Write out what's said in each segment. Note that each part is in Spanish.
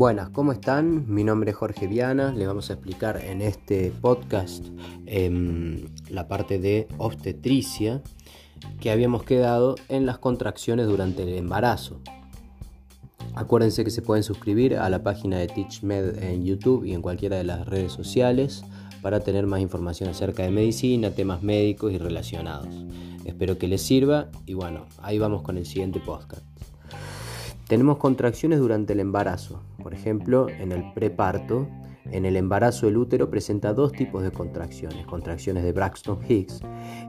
Buenas, ¿cómo están? Mi nombre es Jorge Viana. Les vamos a explicar en este podcast em, la parte de obstetricia que habíamos quedado en las contracciones durante el embarazo. Acuérdense que se pueden suscribir a la página de TeachMed en YouTube y en cualquiera de las redes sociales para tener más información acerca de medicina, temas médicos y relacionados. Espero que les sirva y bueno, ahí vamos con el siguiente podcast. Tenemos contracciones durante el embarazo, por ejemplo, en el preparto. En el embarazo el útero presenta dos tipos de contracciones, contracciones de Braxton Hicks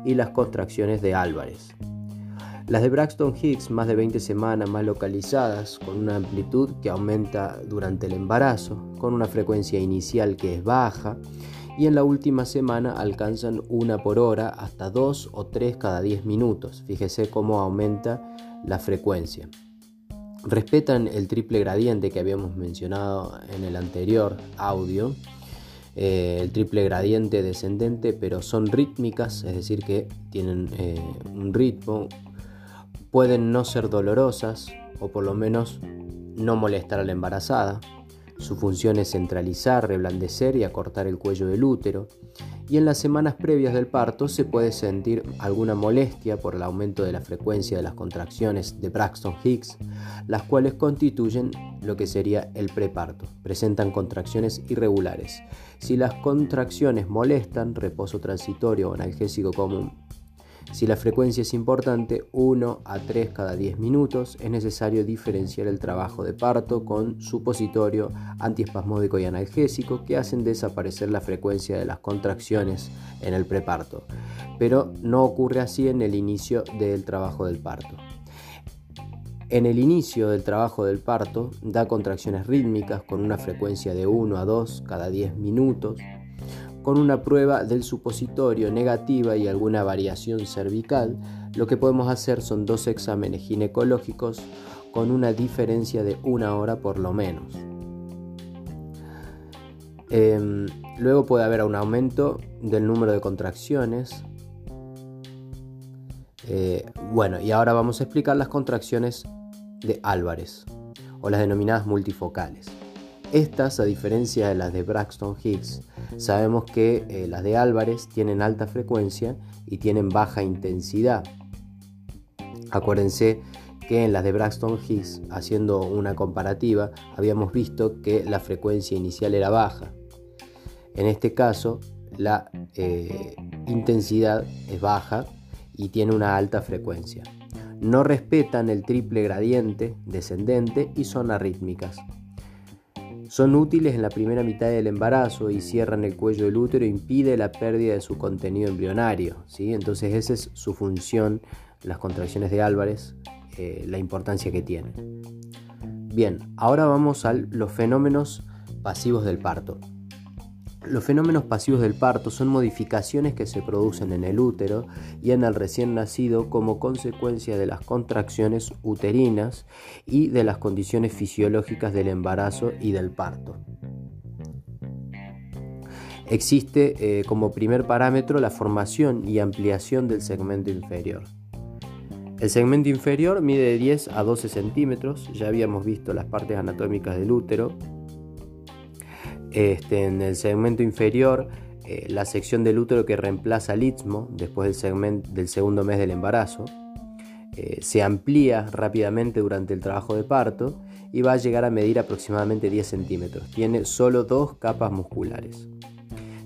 y las contracciones de Álvarez. Las de Braxton Hicks, más de 20 semanas más localizadas, con una amplitud que aumenta durante el embarazo, con una frecuencia inicial que es baja, y en la última semana alcanzan una por hora hasta dos o tres cada 10 minutos. Fíjese cómo aumenta la frecuencia respetan el triple gradiente que habíamos mencionado en el anterior audio, eh, el triple gradiente descendente, pero son rítmicas, es decir, que tienen eh, un ritmo, pueden no ser dolorosas o por lo menos no molestar a la embarazada. Su función es centralizar, reblandecer y acortar el cuello del útero y en las semanas previas del parto se puede sentir alguna molestia por el aumento de la frecuencia de las contracciones de Braxton Hicks, las cuales constituyen lo que sería el preparto. Presentan contracciones irregulares. Si las contracciones molestan, reposo transitorio o analgésico común si la frecuencia es importante, 1 a 3 cada 10 minutos, es necesario diferenciar el trabajo de parto con supositorio, antiespasmódico y analgésico que hacen desaparecer la frecuencia de las contracciones en el preparto, pero no ocurre así en el inicio del trabajo del parto. En el inicio del trabajo del parto da contracciones rítmicas con una frecuencia de 1 a 2 cada 10 minutos, con una prueba del supositorio negativa y alguna variación cervical, lo que podemos hacer son dos exámenes ginecológicos con una diferencia de una hora por lo menos. Em, luego puede haber un aumento del número de contracciones. Eh, bueno, y ahora vamos a explicar las contracciones de Álvarez o las denominadas multifocales. Estas, a diferencia de las de Braxton Hicks, sabemos que eh, las de Álvarez tienen alta frecuencia y tienen baja intensidad. Acuérdense que en las de Braxton Hicks, haciendo una comparativa, habíamos visto que la frecuencia inicial era baja. En este caso, la eh, intensidad es baja y tiene una alta frecuencia. No respetan el triple gradiente descendente y son arrítmicas. Son útiles en la primera mitad del embarazo y cierran el cuello del útero e impide la pérdida de su contenido embrionario. ¿sí? Entonces esa es su función, las contracciones de Álvarez, eh, la importancia que tienen. Bien, ahora vamos a los fenómenos pasivos del parto. Los fenómenos pasivos del parto son modificaciones que se producen en el útero y en el recién nacido como consecuencia de las contracciones uterinas y de las condiciones fisiológicas del embarazo y del parto. Existe eh, como primer parámetro la formación y ampliación del segmento inferior. El segmento inferior mide de 10 a 12 centímetros, ya habíamos visto las partes anatómicas del útero, este, en el segmento inferior, eh, la sección del útero que reemplaza el istmo después del segundo mes del embarazo, eh, se amplía rápidamente durante el trabajo de parto y va a llegar a medir aproximadamente 10 centímetros. Tiene solo dos capas musculares.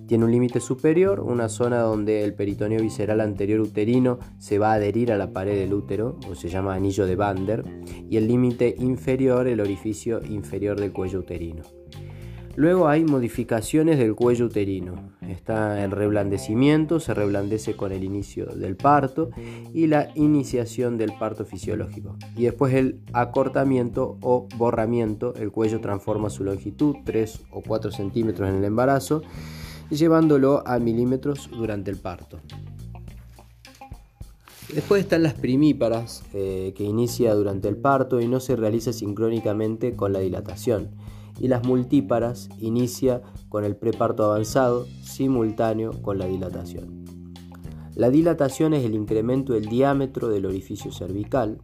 Tiene un límite superior, una zona donde el peritoneo visceral anterior uterino se va a adherir a la pared del útero, o se llama anillo de Bander, y el límite inferior, el orificio inferior del cuello uterino. Luego hay modificaciones del cuello uterino. Está el reblandecimiento, se reblandece con el inicio del parto y la iniciación del parto fisiológico. Y después el acortamiento o borramiento, el cuello transforma su longitud 3 o 4 centímetros en el embarazo, llevándolo a milímetros durante el parto. Después están las primíparas, eh, que inicia durante el parto y no se realiza sincrónicamente con la dilatación y las multíparas inicia con el preparto avanzado simultáneo con la dilatación. La dilatación es el incremento del diámetro del orificio cervical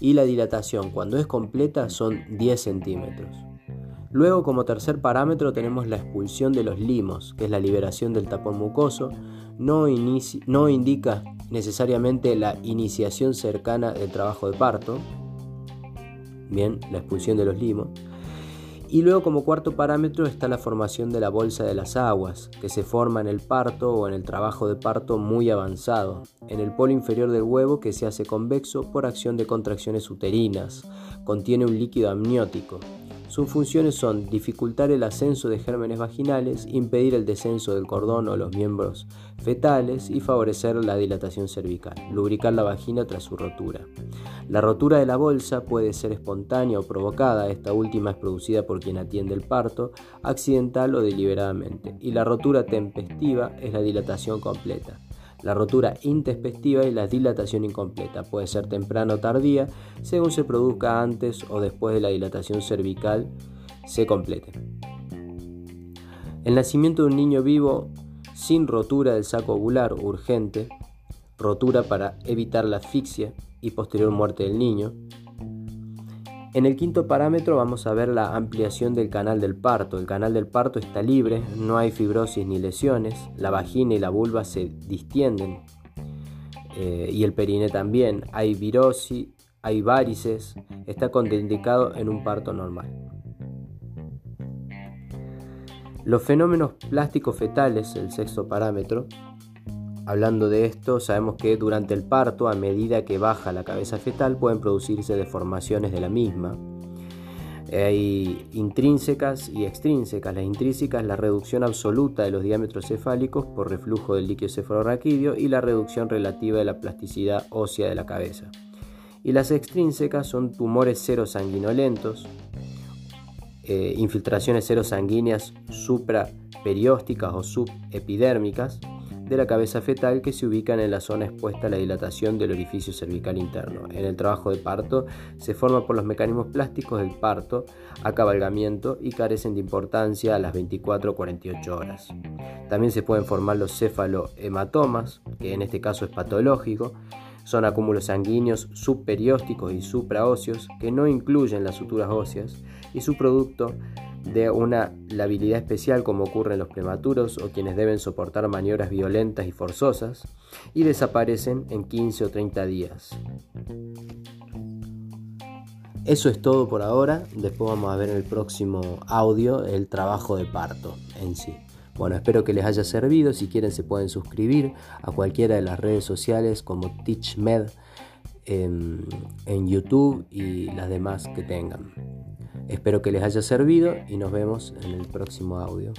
y la dilatación cuando es completa son 10 centímetros. Luego, como tercer parámetro, tenemos la expulsión de los limos, que es la liberación del tapón mucoso. No, no indica necesariamente la iniciación cercana del trabajo de parto. Bien, la expulsión de los limos. Y luego como cuarto parámetro está la formación de la bolsa de las aguas, que se forma en el parto o en el trabajo de parto muy avanzado, en el polo inferior del huevo que se hace convexo por acción de contracciones uterinas. Contiene un líquido amniótico. Sus funciones son dificultar el ascenso de gérmenes vaginales, impedir el descenso del cordón o los miembros fetales y favorecer la dilatación cervical, lubricar la vagina tras su rotura. La rotura de la bolsa puede ser espontánea o provocada, esta última es producida por quien atiende el parto, accidental o deliberadamente, y la rotura tempestiva es la dilatación completa. La rotura intespectiva y la dilatación incompleta puede ser temprana o tardía, según se produzca antes o después de la dilatación cervical se complete. El nacimiento de un niño vivo sin rotura del saco ovular urgente, rotura para evitar la asfixia y posterior muerte del niño, en el quinto parámetro vamos a ver la ampliación del canal del parto. El canal del parto está libre, no hay fibrosis ni lesiones, la vagina y la vulva se distienden eh, y el perine también. Hay virosis, hay varices, está contraindicado en un parto normal. Los fenómenos plásticos fetales, el sexto parámetro, Hablando de esto, sabemos que durante el parto, a medida que baja la cabeza fetal, pueden producirse deformaciones de la misma. Hay intrínsecas y extrínsecas. Las intrínsecas, la reducción absoluta de los diámetros cefálicos por reflujo del líquido cefalorraquídeo y la reducción relativa de la plasticidad ósea de la cabeza. Y las extrínsecas son tumores serosanguinolentos, eh, infiltraciones serosanguíneas supraperiósticas o subepidérmicas, de la cabeza fetal que se ubican en la zona expuesta a la dilatación del orificio cervical interno. En el trabajo de parto se forma por los mecanismos plásticos del parto, acabalgamiento y carecen de importancia a las 24 o 48 horas. También se pueden formar los cefalohematomas, que en este caso es patológico, son acúmulos sanguíneos subperiósticos y supraóseos que no incluyen las suturas óseas y su producto de una labilidad especial como ocurre en los prematuros o quienes deben soportar maniobras violentas y forzosas y desaparecen en 15 o 30 días. Eso es todo por ahora, después vamos a ver en el próximo audio el trabajo de parto en sí. Bueno, espero que les haya servido, si quieren se pueden suscribir a cualquiera de las redes sociales como TeachMed en, YouTube y las demás que tengan. Espero que les haya servido y nos vemos en el próximo audio.